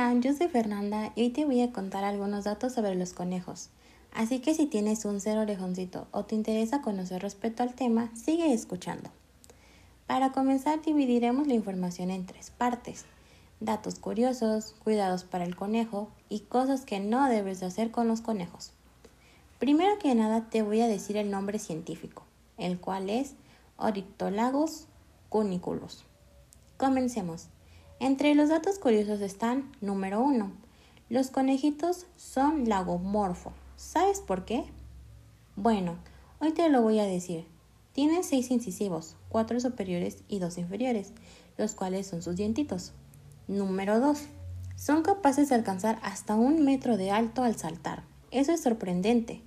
Hola, yo soy Fernanda y hoy te voy a contar algunos datos sobre los conejos. Así que si tienes un cero orejoncito o te interesa conocer respecto al tema, sigue escuchando. Para comenzar, dividiremos la información en tres partes. Datos curiosos, cuidados para el conejo y cosas que no debes de hacer con los conejos. Primero que nada te voy a decir el nombre científico, el cual es Orictolagus cuniculus. Comencemos. Entre los datos curiosos están, número 1, los conejitos son lagomorfo. ¿Sabes por qué? Bueno, hoy te lo voy a decir. Tienen seis incisivos, cuatro superiores y dos inferiores, los cuales son sus dientitos. Número 2. Son capaces de alcanzar hasta un metro de alto al saltar. Eso es sorprendente.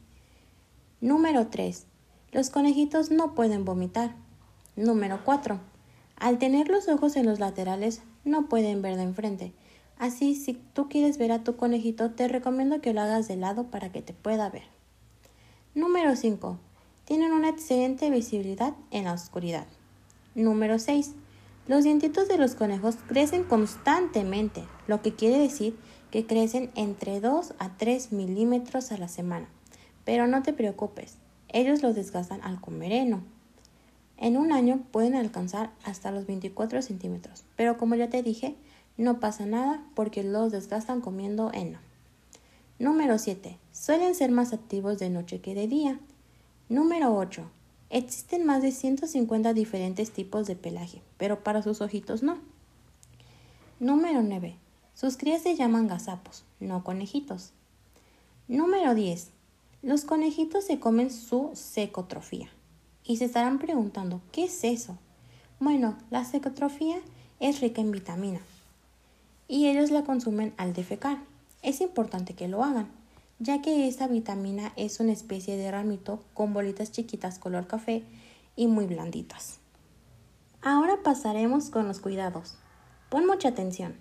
Número 3. Los conejitos no pueden vomitar. Número 4. Al tener los ojos en los laterales, no pueden ver de enfrente. Así, si tú quieres ver a tu conejito, te recomiendo que lo hagas de lado para que te pueda ver. Número 5. Tienen una excelente visibilidad en la oscuridad. Número 6. Los dientitos de los conejos crecen constantemente, lo que quiere decir que crecen entre 2 a 3 milímetros a la semana. Pero no te preocupes, ellos los desgastan al comer. En un año pueden alcanzar hasta los 24 centímetros, pero como ya te dije, no pasa nada porque los desgastan comiendo heno. Número 7. Suelen ser más activos de noche que de día. Número 8. Existen más de 150 diferentes tipos de pelaje, pero para sus ojitos no. Número 9. Sus crías se llaman gazapos, no conejitos. Número 10. Los conejitos se comen su secotrofía. Y se estarán preguntando, ¿qué es eso? Bueno, la secotrofía es rica en vitamina y ellos la consumen al defecar. Es importante que lo hagan, ya que esta vitamina es una especie de ramito con bolitas chiquitas color café y muy blanditas. Ahora pasaremos con los cuidados. Pon mucha atención.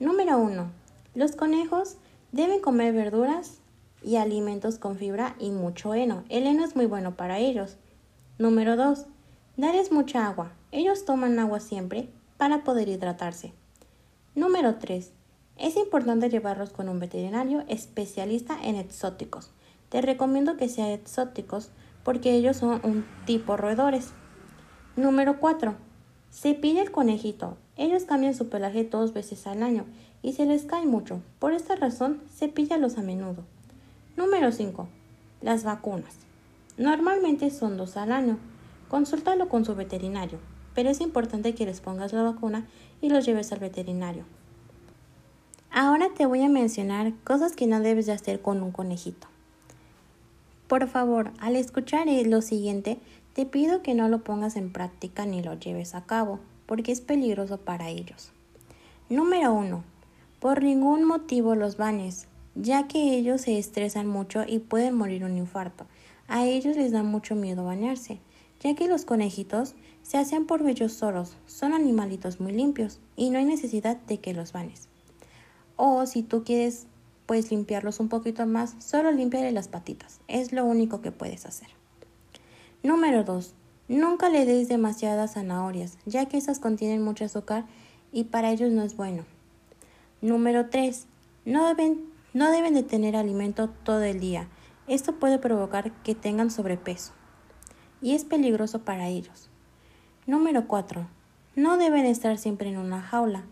Número 1. Los conejos deben comer verduras y alimentos con fibra y mucho heno. El heno es muy bueno para ellos. Número 2. Darles mucha agua. Ellos toman agua siempre para poder hidratarse. Número 3. Es importante llevarlos con un veterinario especialista en exóticos. Te recomiendo que sean exóticos porque ellos son un tipo roedores. Número 4. Cepilla el conejito. Ellos cambian su pelaje dos veces al año y se les cae mucho. Por esta razón, cepíllalos a menudo. Número 5. Las vacunas. Normalmente son dos al año. Consúltalo con su veterinario, pero es importante que les pongas la vacuna y los lleves al veterinario. Ahora te voy a mencionar cosas que no debes de hacer con un conejito. Por favor, al escuchar lo siguiente, te pido que no lo pongas en práctica ni lo lleves a cabo, porque es peligroso para ellos. Número 1. Por ningún motivo los bañes, ya que ellos se estresan mucho y pueden morir un infarto. A ellos les da mucho miedo bañarse, ya que los conejitos se hacen por bellos solos, son animalitos muy limpios y no hay necesidad de que los bañes. O si tú quieres pues limpiarlos un poquito más, solo limpiarle las patitas, es lo único que puedes hacer. Número 2. Nunca le des demasiadas zanahorias, ya que esas contienen mucho azúcar y para ellos no es bueno. Número 3. No deben, no deben de tener alimento todo el día, esto puede provocar que tengan sobrepeso y es peligroso para ellos. Número 4. No deben estar siempre en una jaula.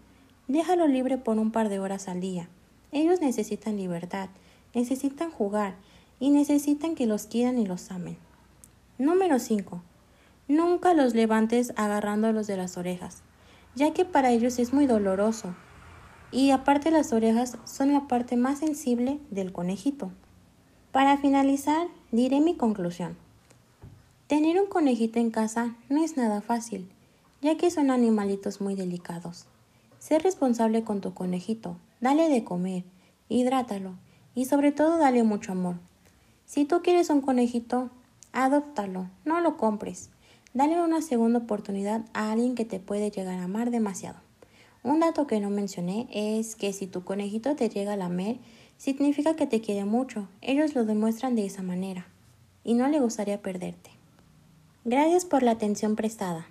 Déjalo libre por un par de horas al día. Ellos necesitan libertad, necesitan jugar y necesitan que los quieran y los amen. Número 5. Nunca los levantes agarrándolos de las orejas, ya que para ellos es muy doloroso. Y aparte las orejas son la parte más sensible del conejito. Para finalizar, diré mi conclusión. Tener un conejito en casa no es nada fácil, ya que son animalitos muy delicados. Sé responsable con tu conejito, dale de comer, hidrátalo y sobre todo dale mucho amor. Si tú quieres un conejito, adóptalo, no lo compres. Dale una segunda oportunidad a alguien que te puede llegar a amar demasiado. Un dato que no mencioné es que si tu conejito te llega a lamer, significa que te quiere mucho. Ellos lo demuestran de esa manera y no le gustaría perderte. Gracias por la atención prestada.